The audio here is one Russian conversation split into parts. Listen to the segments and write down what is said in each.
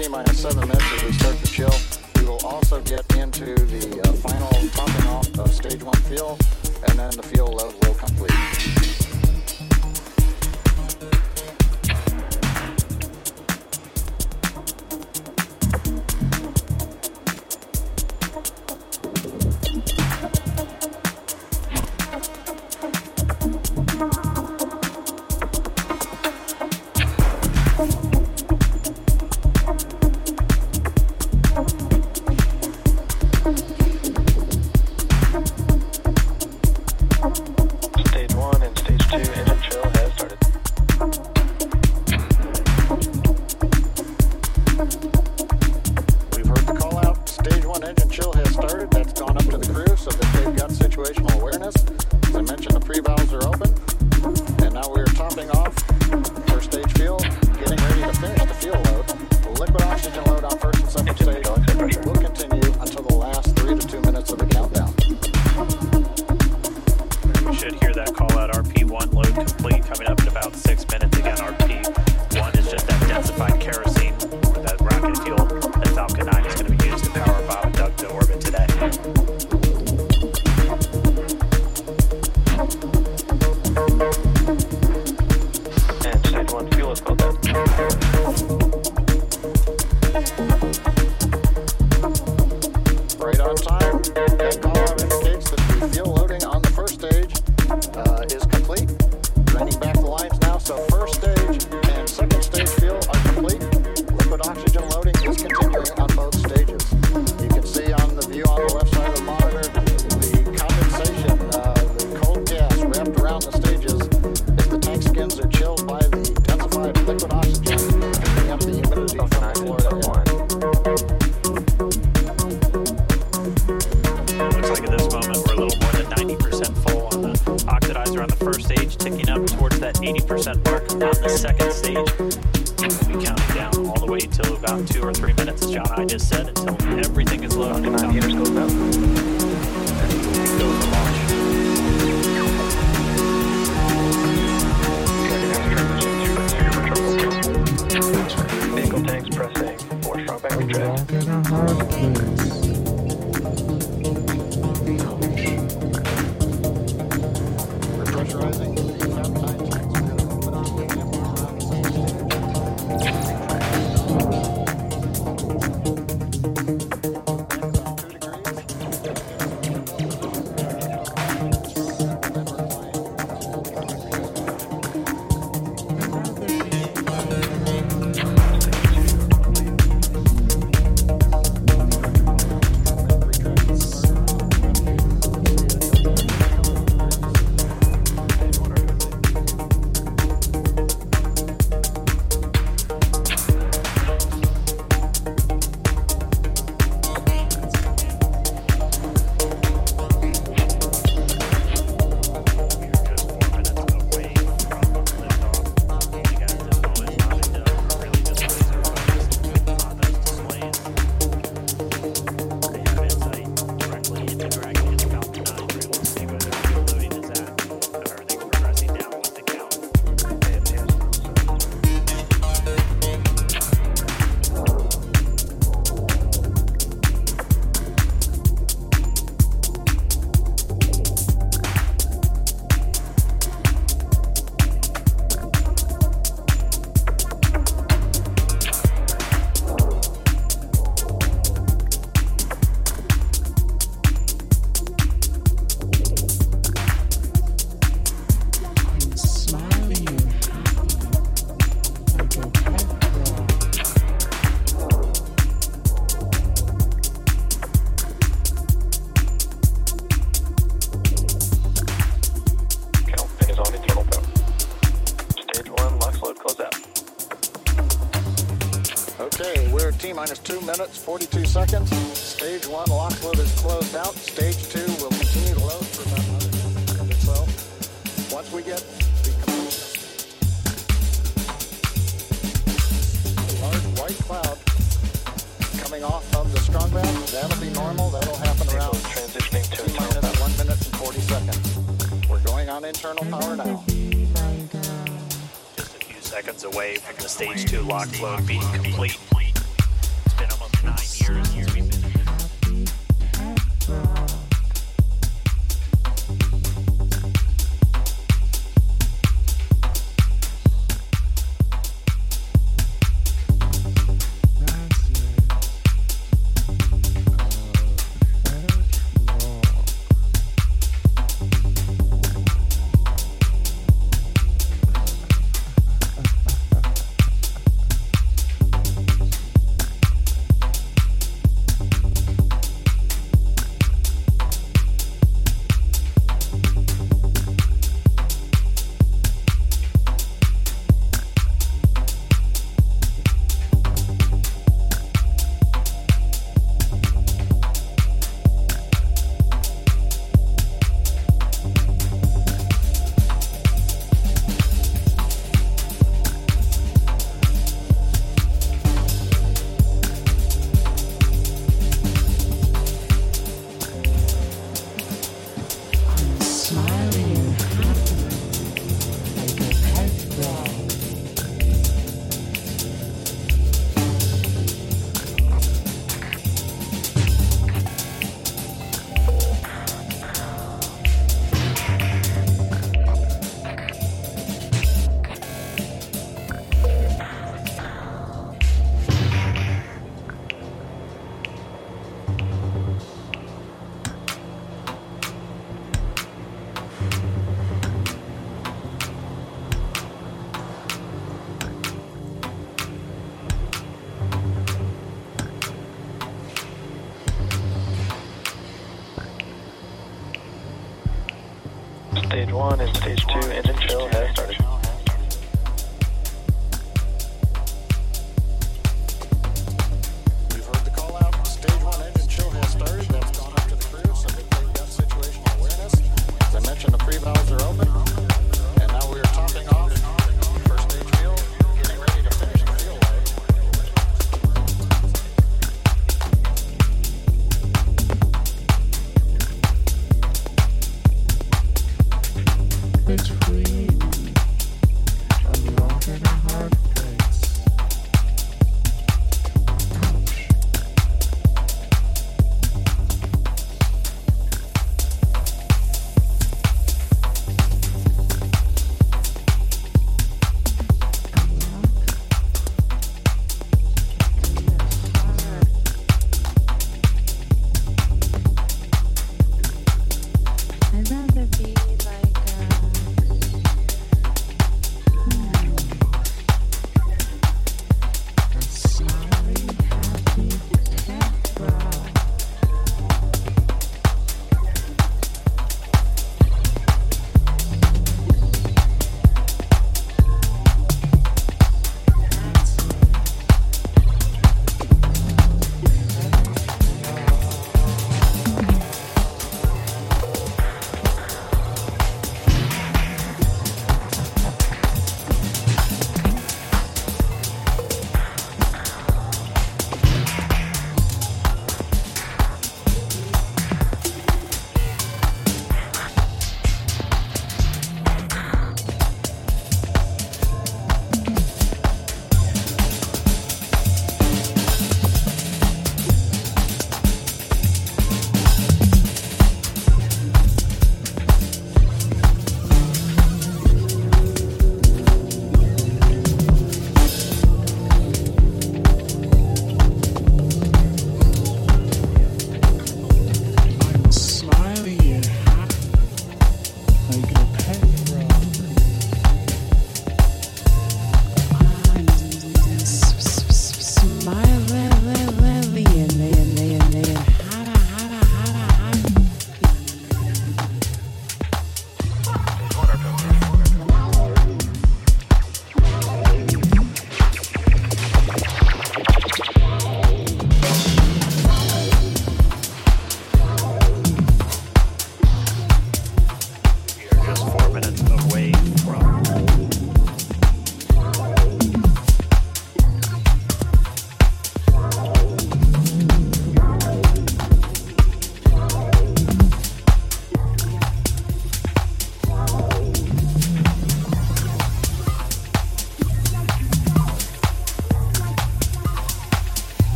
T minus seven minutes as we start. minutes, 42 seconds. Stage one lock load is closed out. Stage two will continue to load for about another 10 or so. Once we get the complete large white cloud coming off of the strongman, that'll be normal. That'll happen around transitioning to two minutes, one minute and 40 seconds. We're going on internal power now Just a few seconds away from the stage two lock load being complete.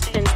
Christian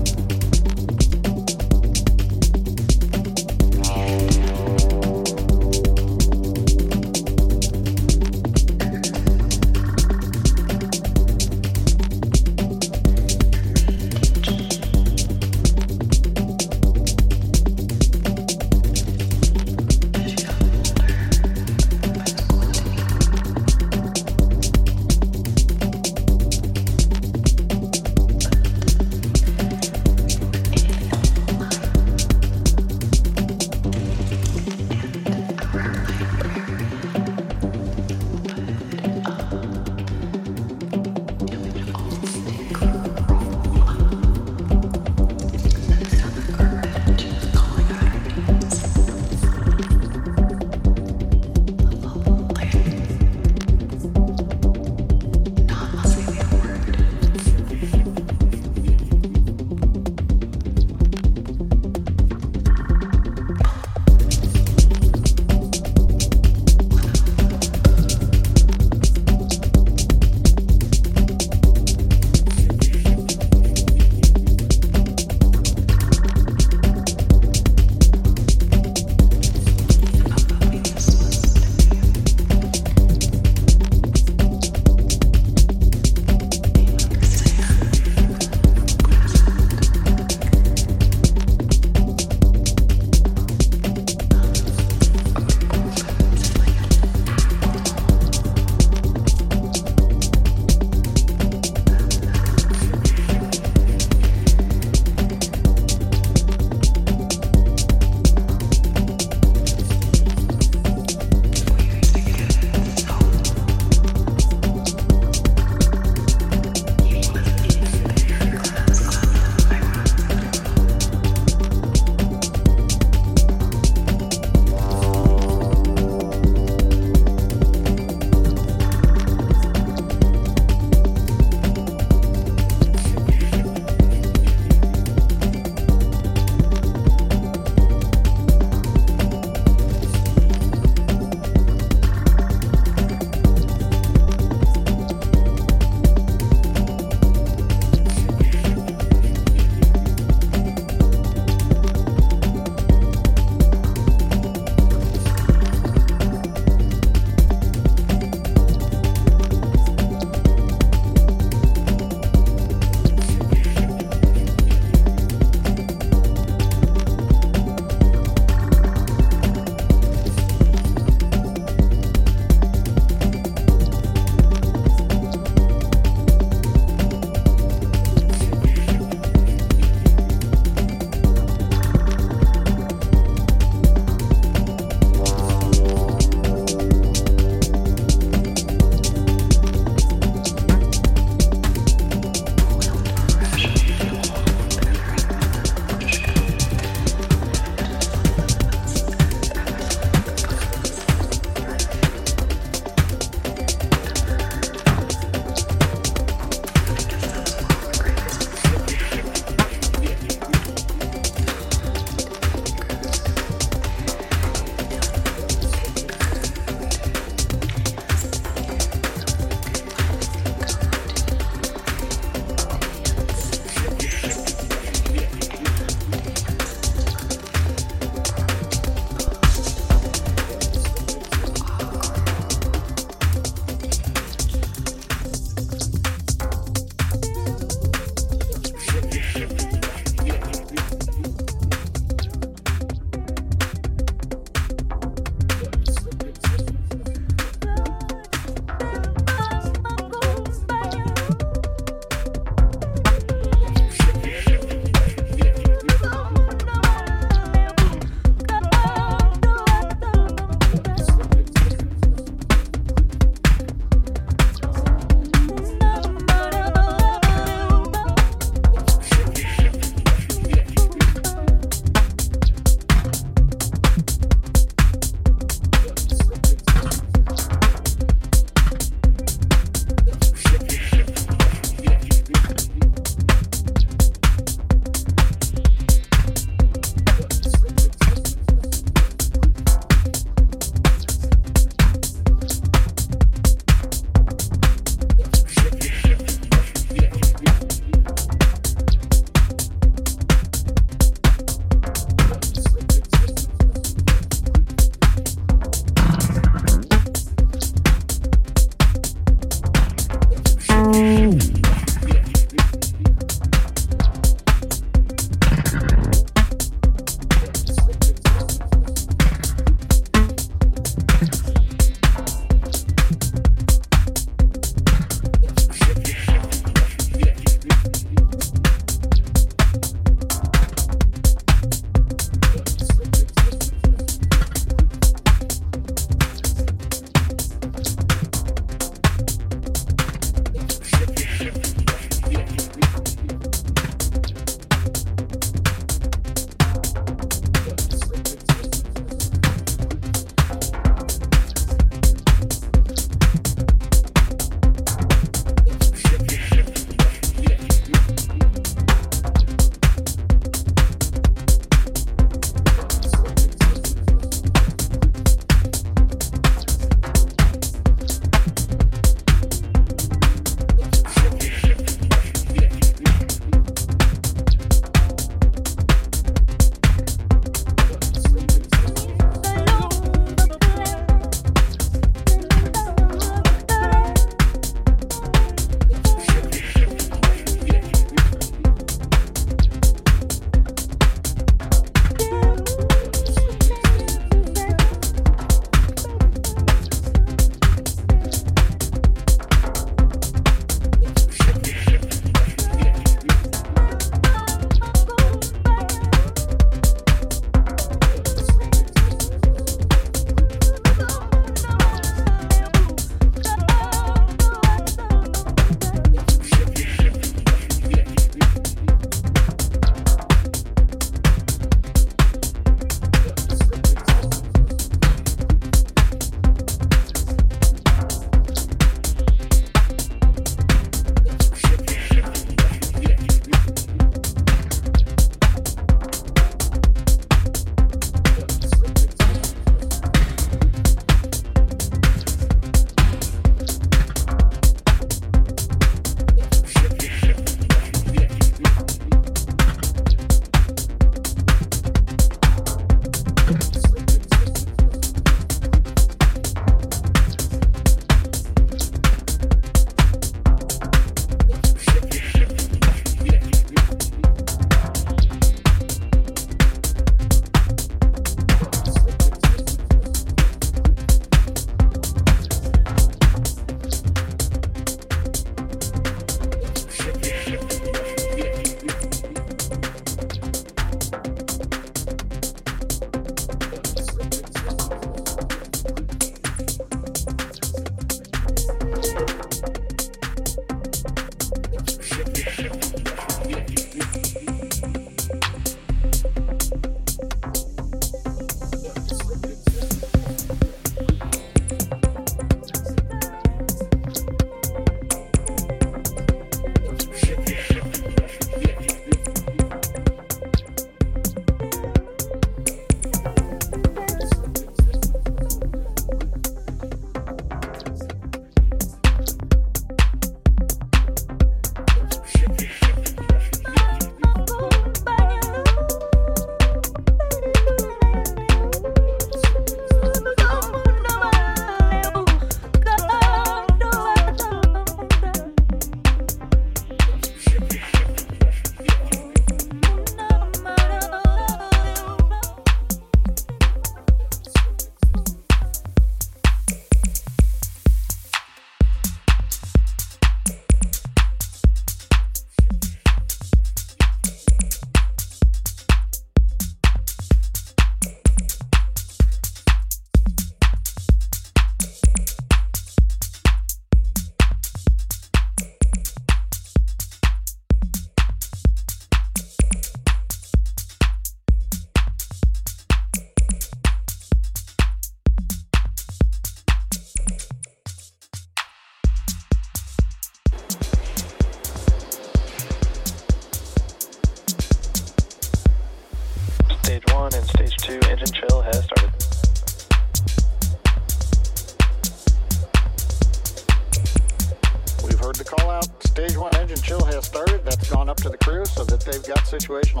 situation.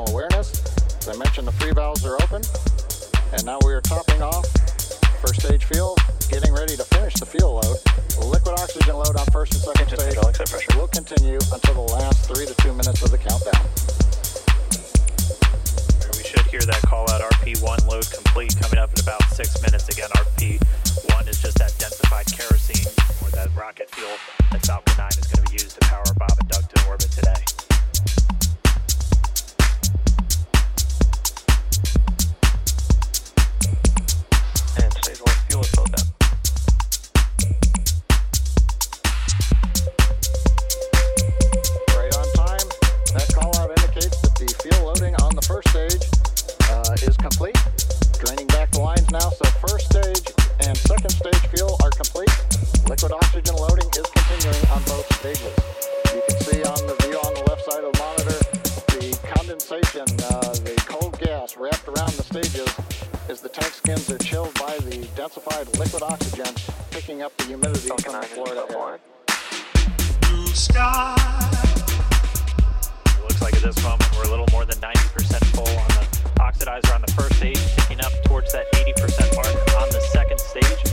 on both stages. You can see on the view on the left side of the monitor, the condensation, uh, the cold gas wrapped around the stages as the tank skins are chilled by the densified liquid oxygen, picking up the humidity so from the Florida air. Blue sky. It looks like at this moment we're a little more than 90% full on the oxidizer on the first stage, picking up towards that 80% mark on the second stage.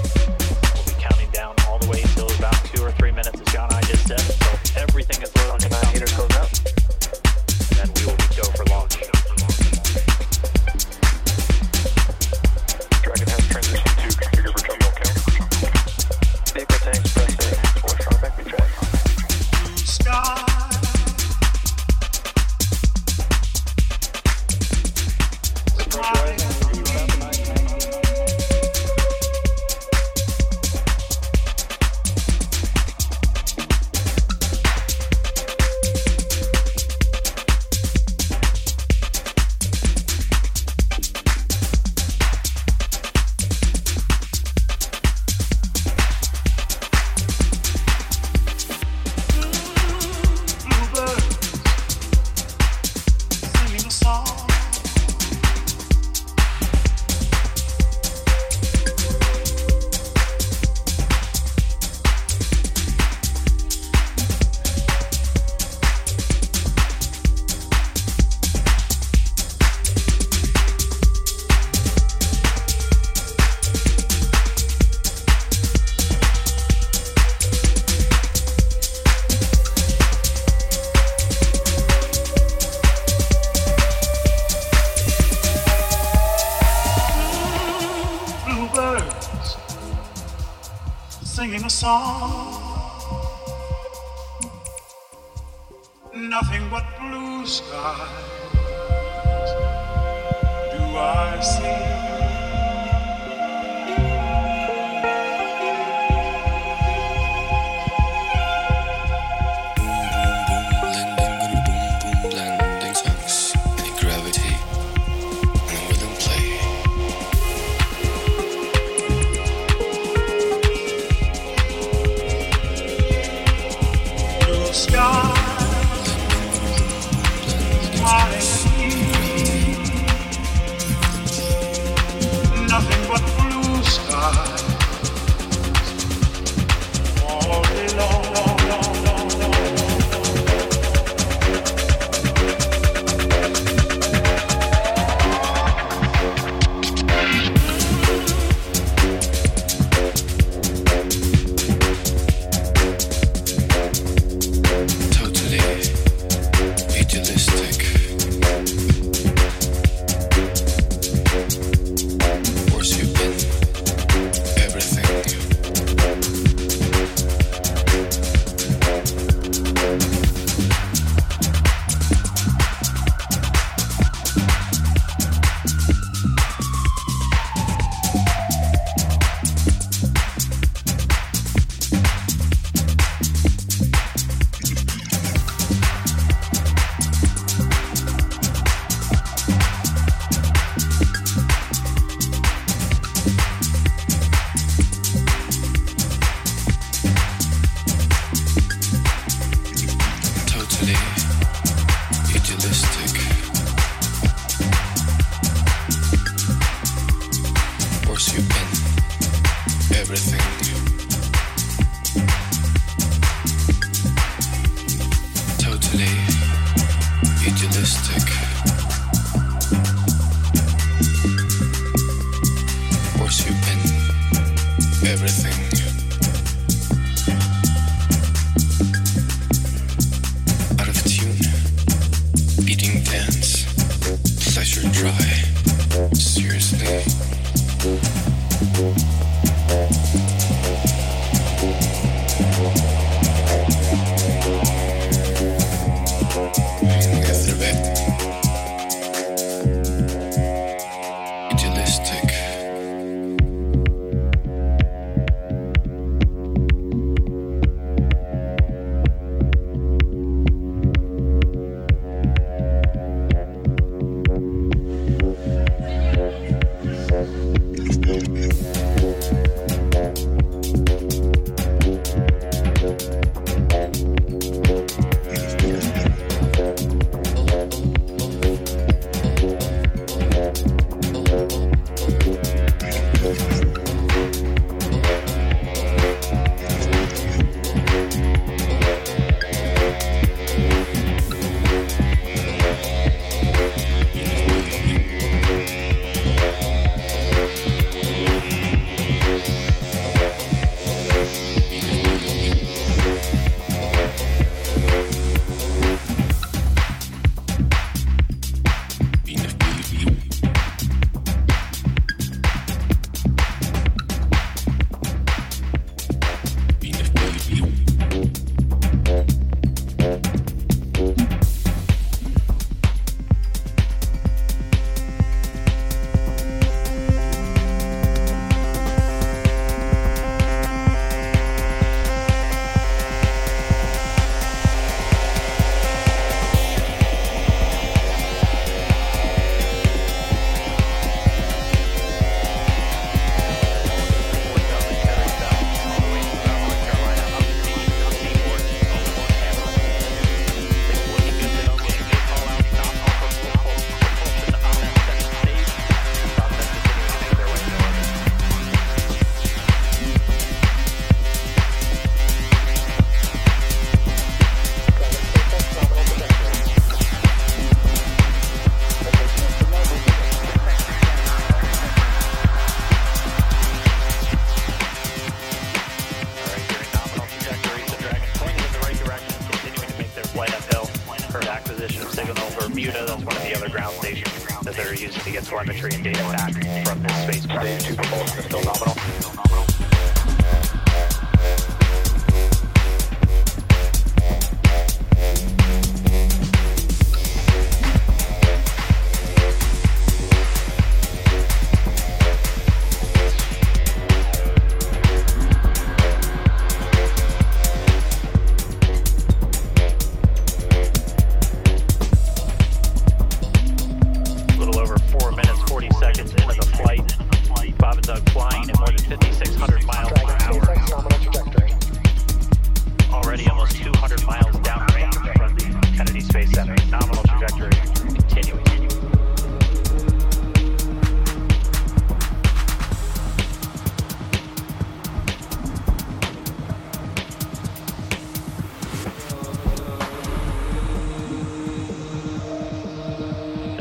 country and.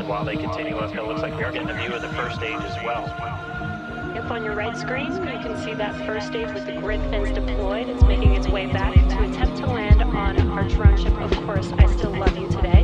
while they continue up It Looks like we are getting a view of the first stage as well. Up on your right screen, you can see that first stage with the grid fins deployed. It's making its way back to attempt to land on our drone ship. Of course, I still love you today.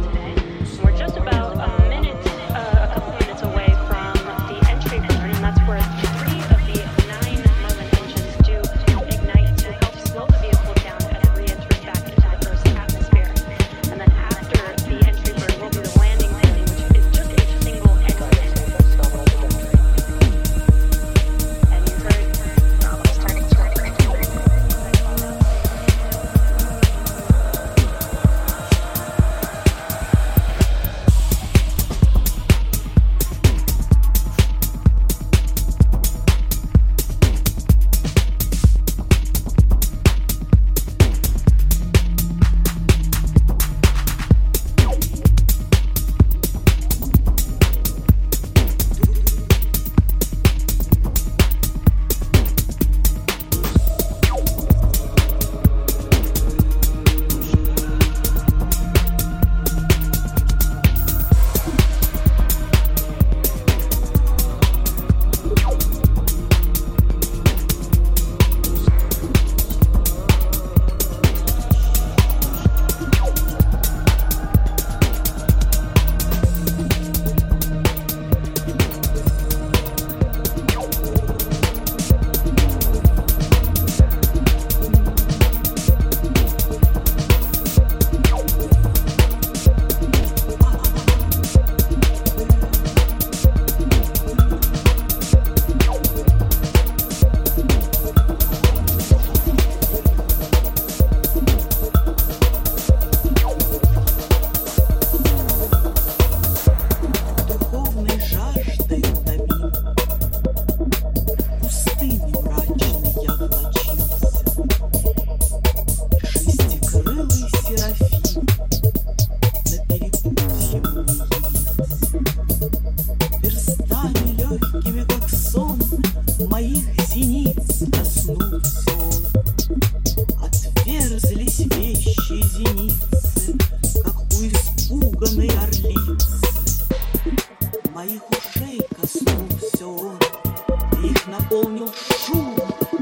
шум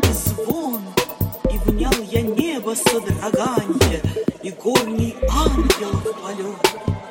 и звон, И внял я небо содрогание И горний ангелов полет.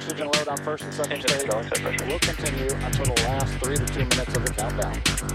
Oxygen load on first and second stage going, set pressure. will continue until the last three to two minutes of the countdown.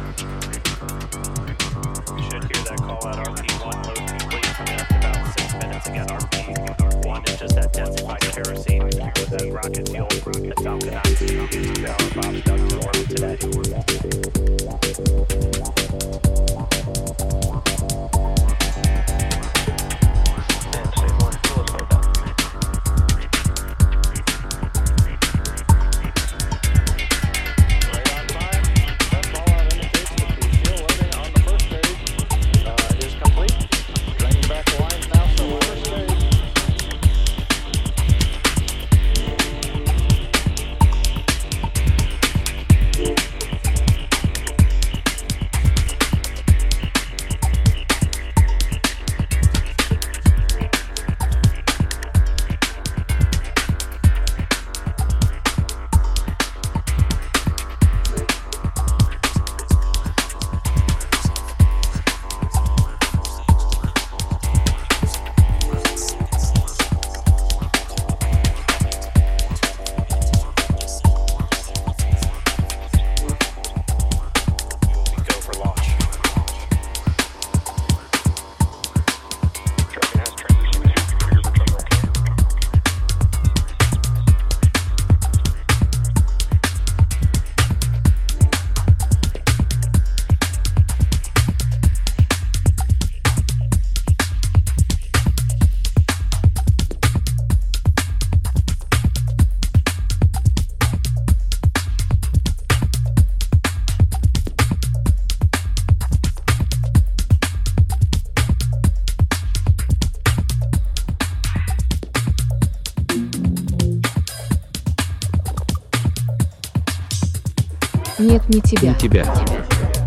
Не тебя. Ни тебя,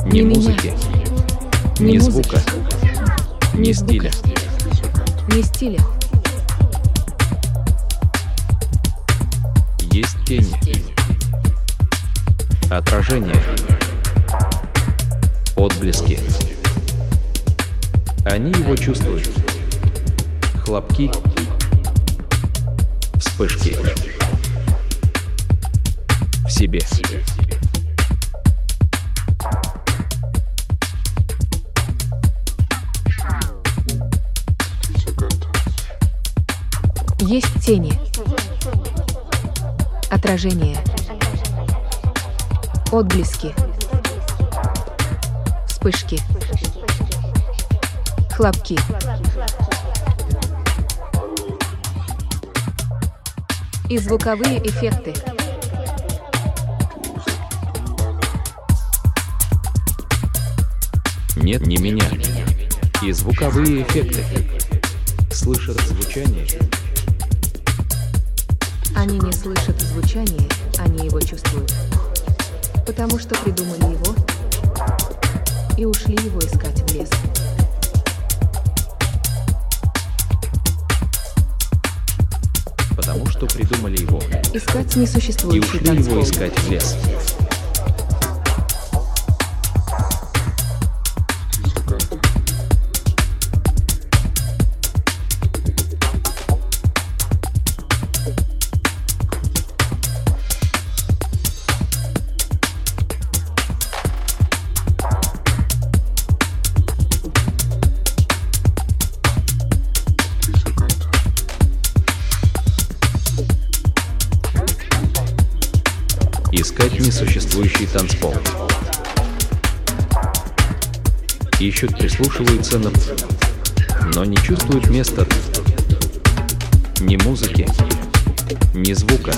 ни меня. музыки, ни музыки. звука, ни стиля. Не стиля. Есть тень, отражение, отблески. Они его чувствуют. Хлопки, вспышки. В себе. Есть тени. Отражение. Отблески. Вспышки. Хлопки. И звуковые эффекты. Нет, не меня. И звуковые эффекты. Слышат звучание. Они не слышат звучание, они его чувствуют. Потому что придумали его и ушли его искать в лес. Потому что придумали его. Искать И несуществующий ушли его танцпол. искать в лес. Танцпол. Ищут, прислушиваются, но, но не чувствуют места ни музыки, ни звука.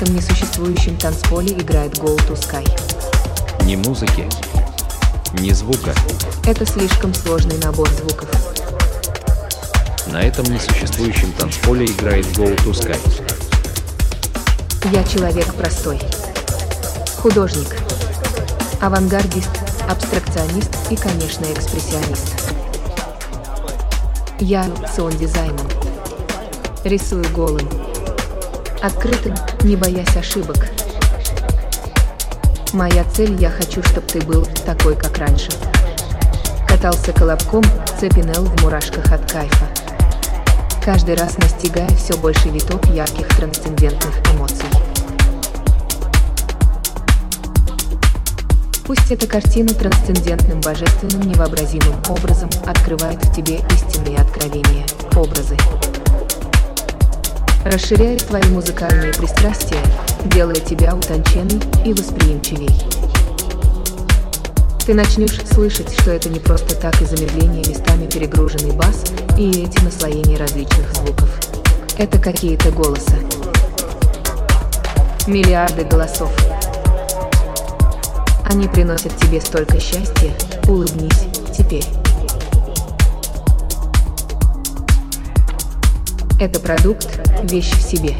Этом несуществующем танцполе играет Go to Sky. Ни музыки, Ни звука. Это слишком сложный набор звуков. На этом несуществующем танцполе играет Go to Sky. Я человек простой. Художник. Авангардист, абстракционист и, конечно, экспрессионист. Я сон-дизайном. Рисую голым. Открытым, не боясь ошибок. Моя цель, я хочу, чтобы ты был такой, как раньше. Катался колобком, цепинел в мурашках от кайфа. Каждый раз настигая все больше виток ярких трансцендентных эмоций. Пусть эта картина трансцендентным, божественным, невообразимым образом открывает в тебе истинные откровения, образы. Расширяет твои музыкальные пристрастия, делая тебя утонченной и восприимчивей. Ты начнешь слышать, что это не просто так и замедление местами перегруженный бас и эти наслоения различных звуков. Это какие-то голоса. Миллиарды голосов. Они приносят тебе столько счастья, улыбнись теперь. Это продукт, вещь в себе.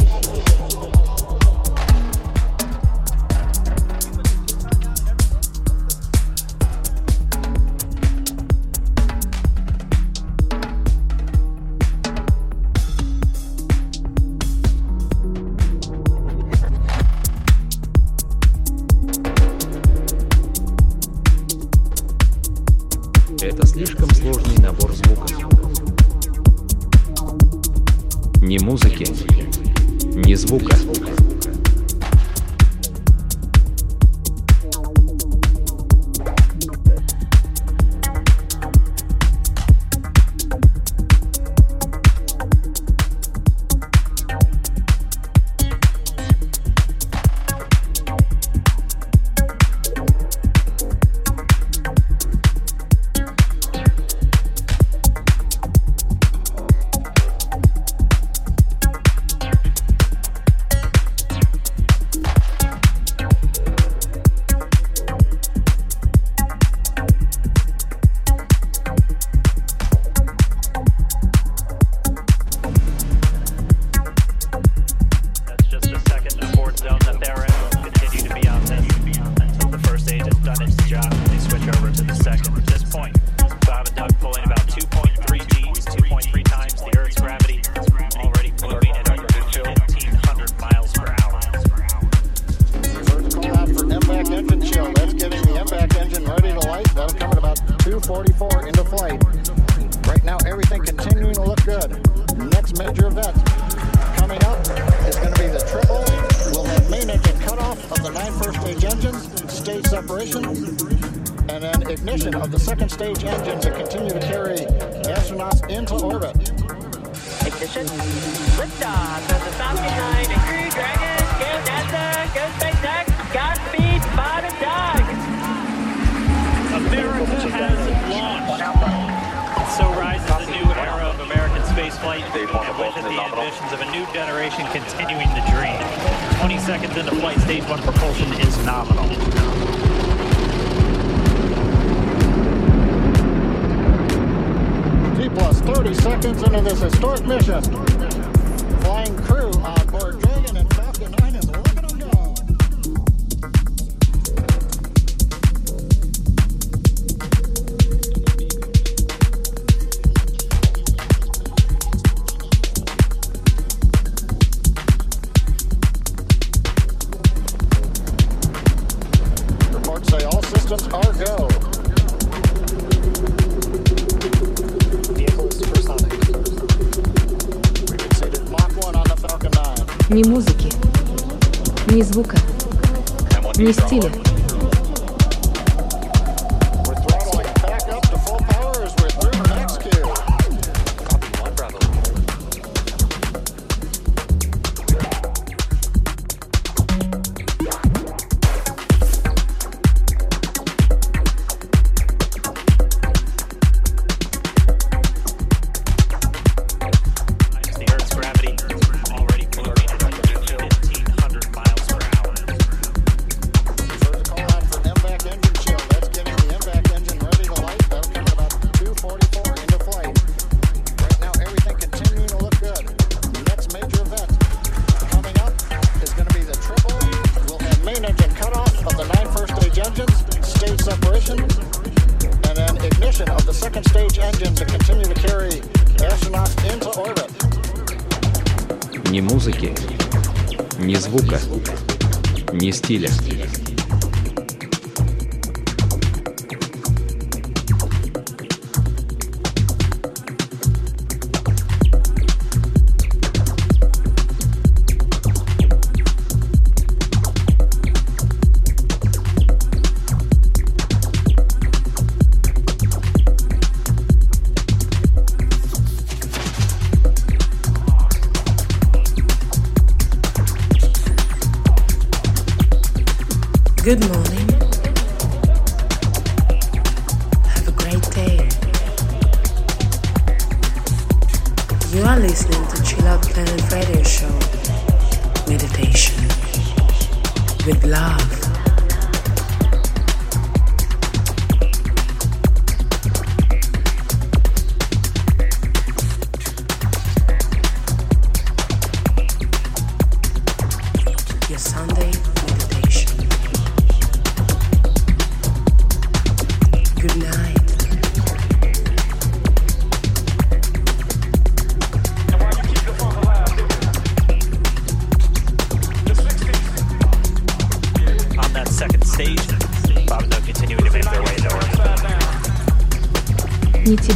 30 seconds into this historic mission. Flying crew ни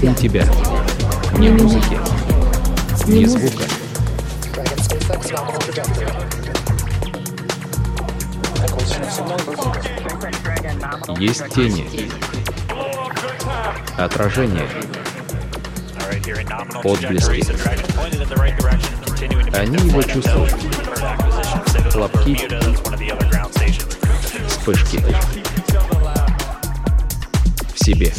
Не тебя. Не музыки. Не, звука. Есть тени. Отражение. Отблески. Они его чувствуют. Лапки. Вспышки. В себе.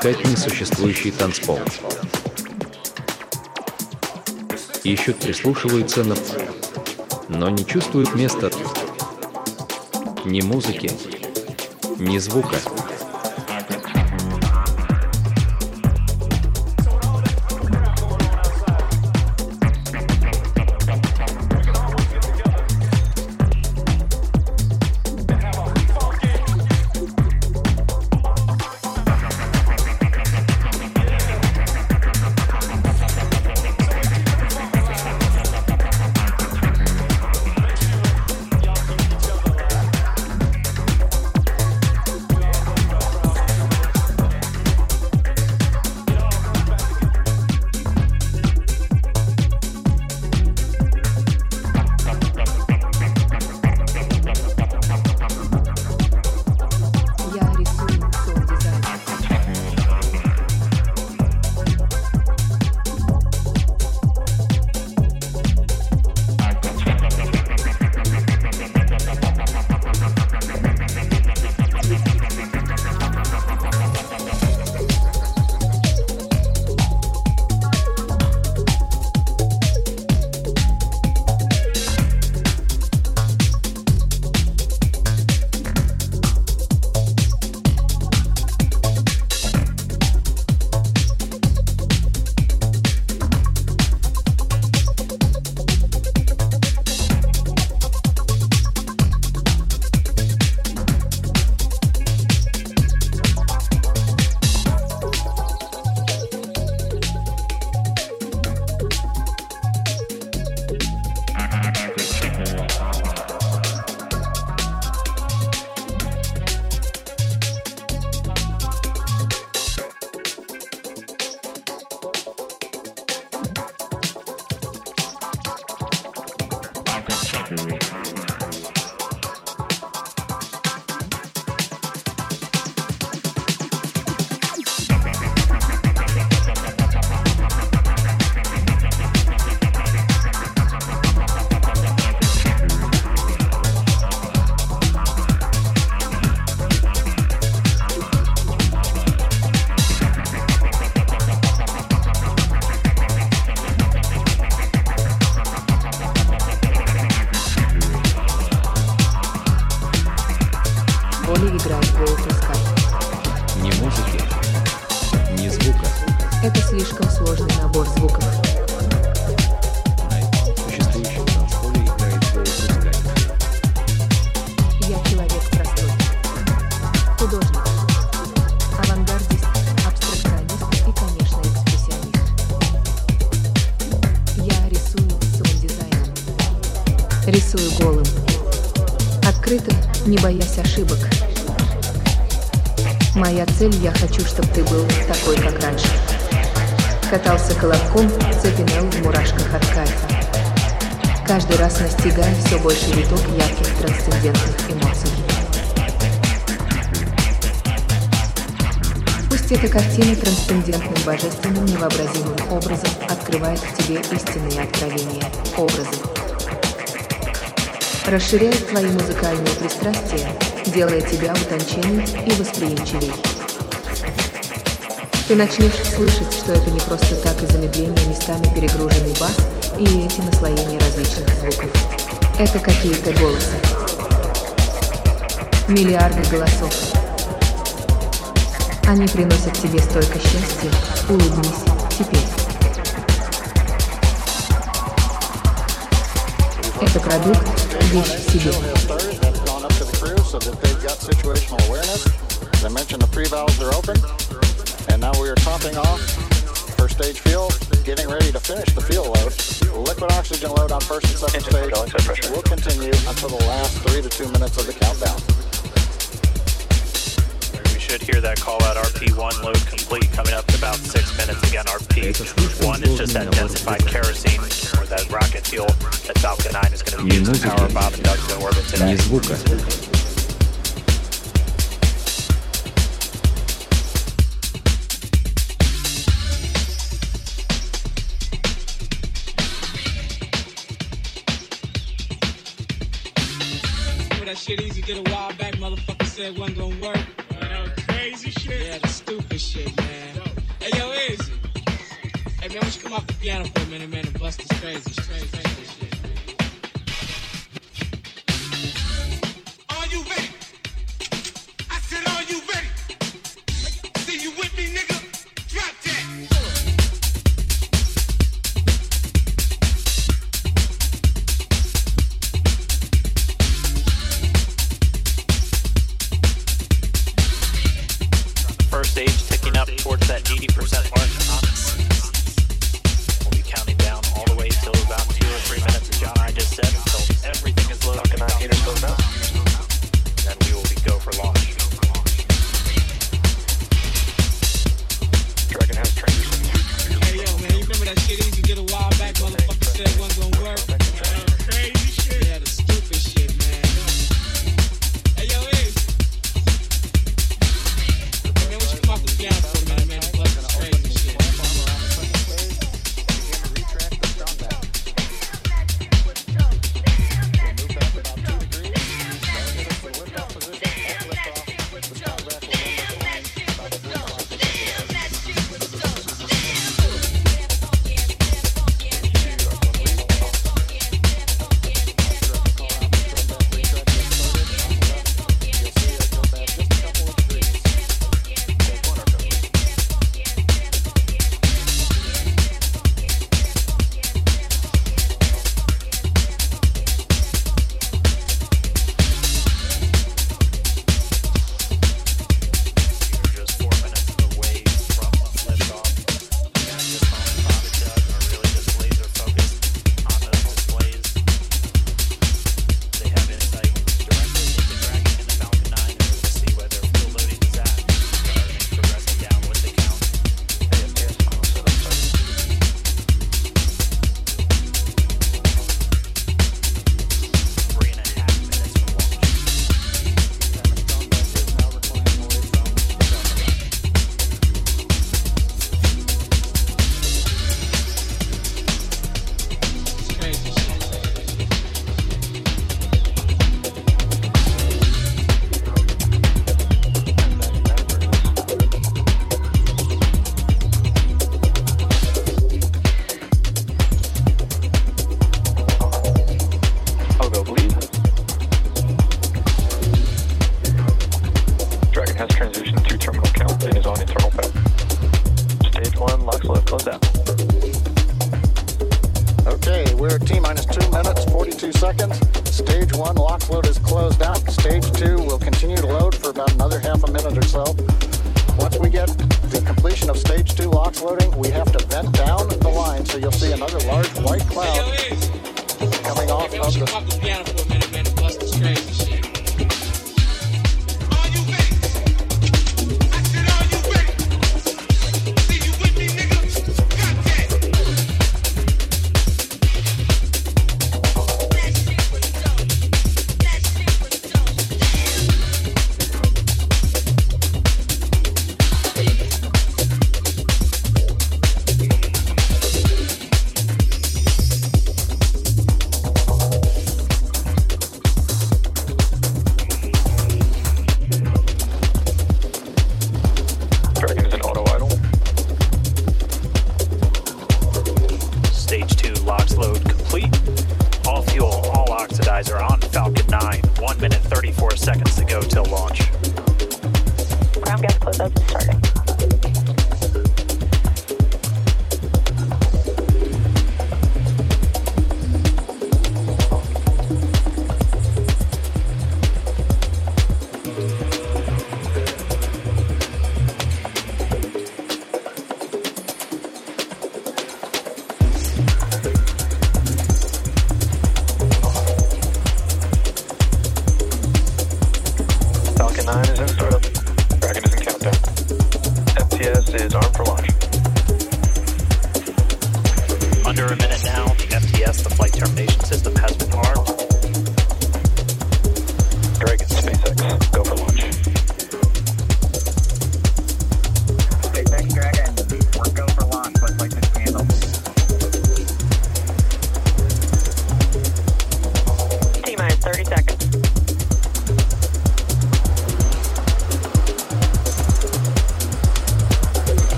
искать несуществующий танцпол. Ищут, прислушиваются, но, но не чувствуют места, ни музыки, ни звука. Не боясь ошибок. Моя цель, я хочу, чтобы ты был такой, как раньше. Катался колобком, цепенел в мурашках от кайфа. Каждый раз настигая все больше виток ярких трансцендентных эмоций. Пусть эта картина трансцендентным божественным невообразимым образом открывает в тебе истинные откровения, образы. Расширяет твои музыкальные пристрастия, делая тебя утонченней и восприимчивей. Ты начнешь слышать, что это не просто так из замедления местами перегруженный бас и эти наслоения различных звуков. Это какие-то голосы. Миллиарды голосов. Они приносят тебе столько счастья. Улыбнись теперь. Это продукт, wish to do. Have gone up to the crew so that they've got situational awareness. As I mentioned, the pre valves are open, and now we are topping off first stage fuel, getting ready to finish the fuel load. Liquid oxygen load on first and second stage will continue until the last three to two minutes of the countdown hear that call out RP1 load complete coming up in about six minutes. Again, RP1 is just that densified kerosene or that rocket fuel that Falcon 9 is going to use to power Bob and Doug's in orbit today. That shit easy did a while back, motherfucker said wasn't gonna work. Minute, man, and bust this crazy, crazy,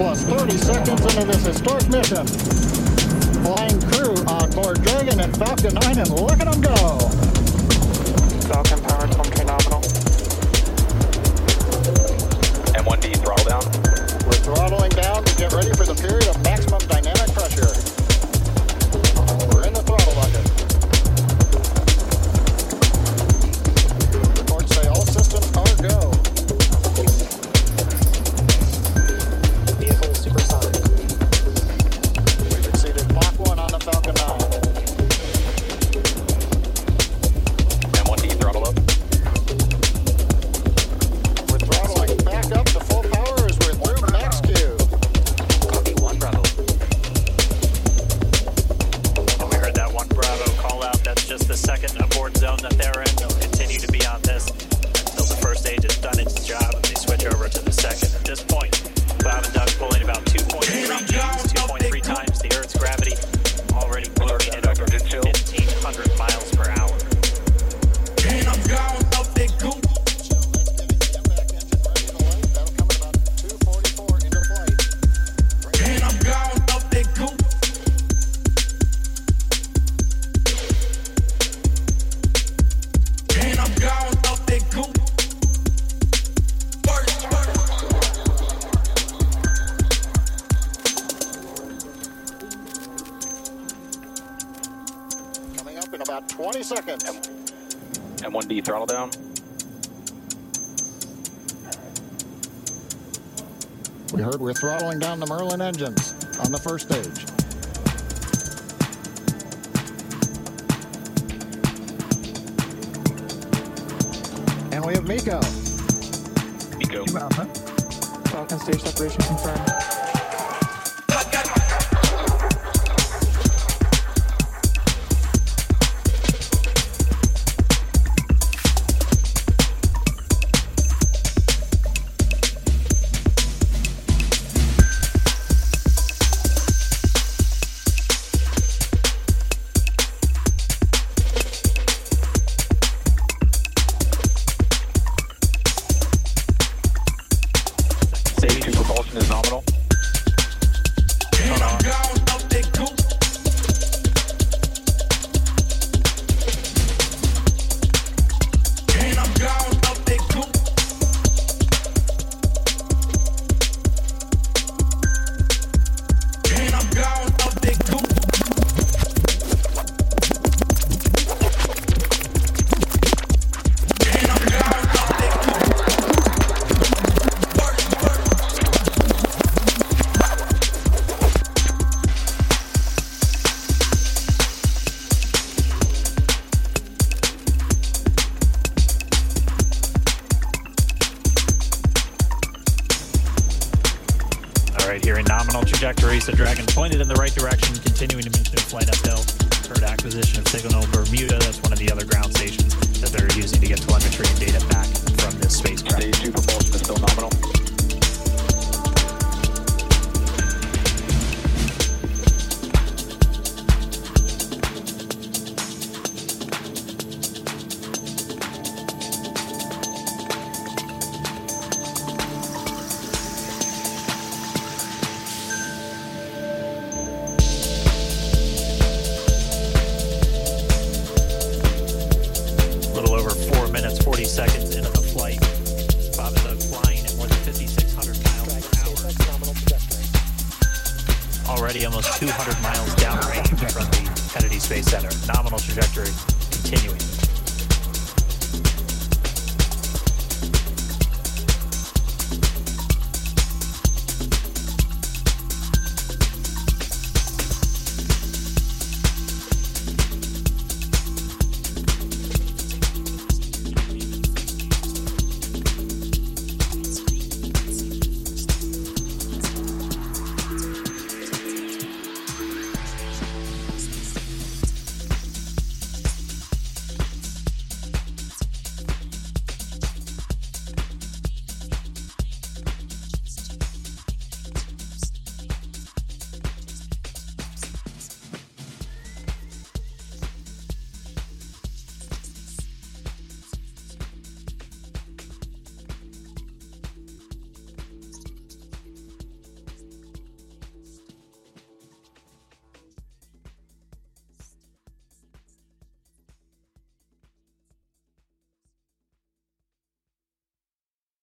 plus 30 seconds into this historic mission. Flying crew uh, on board Dragon and Falcon 9, and look at them go! Falcon power telemetry phenomenal. M1D throttle down. We're throttling down to get ready for the period of maximum dynamic. down the Merlin engines on the first stage.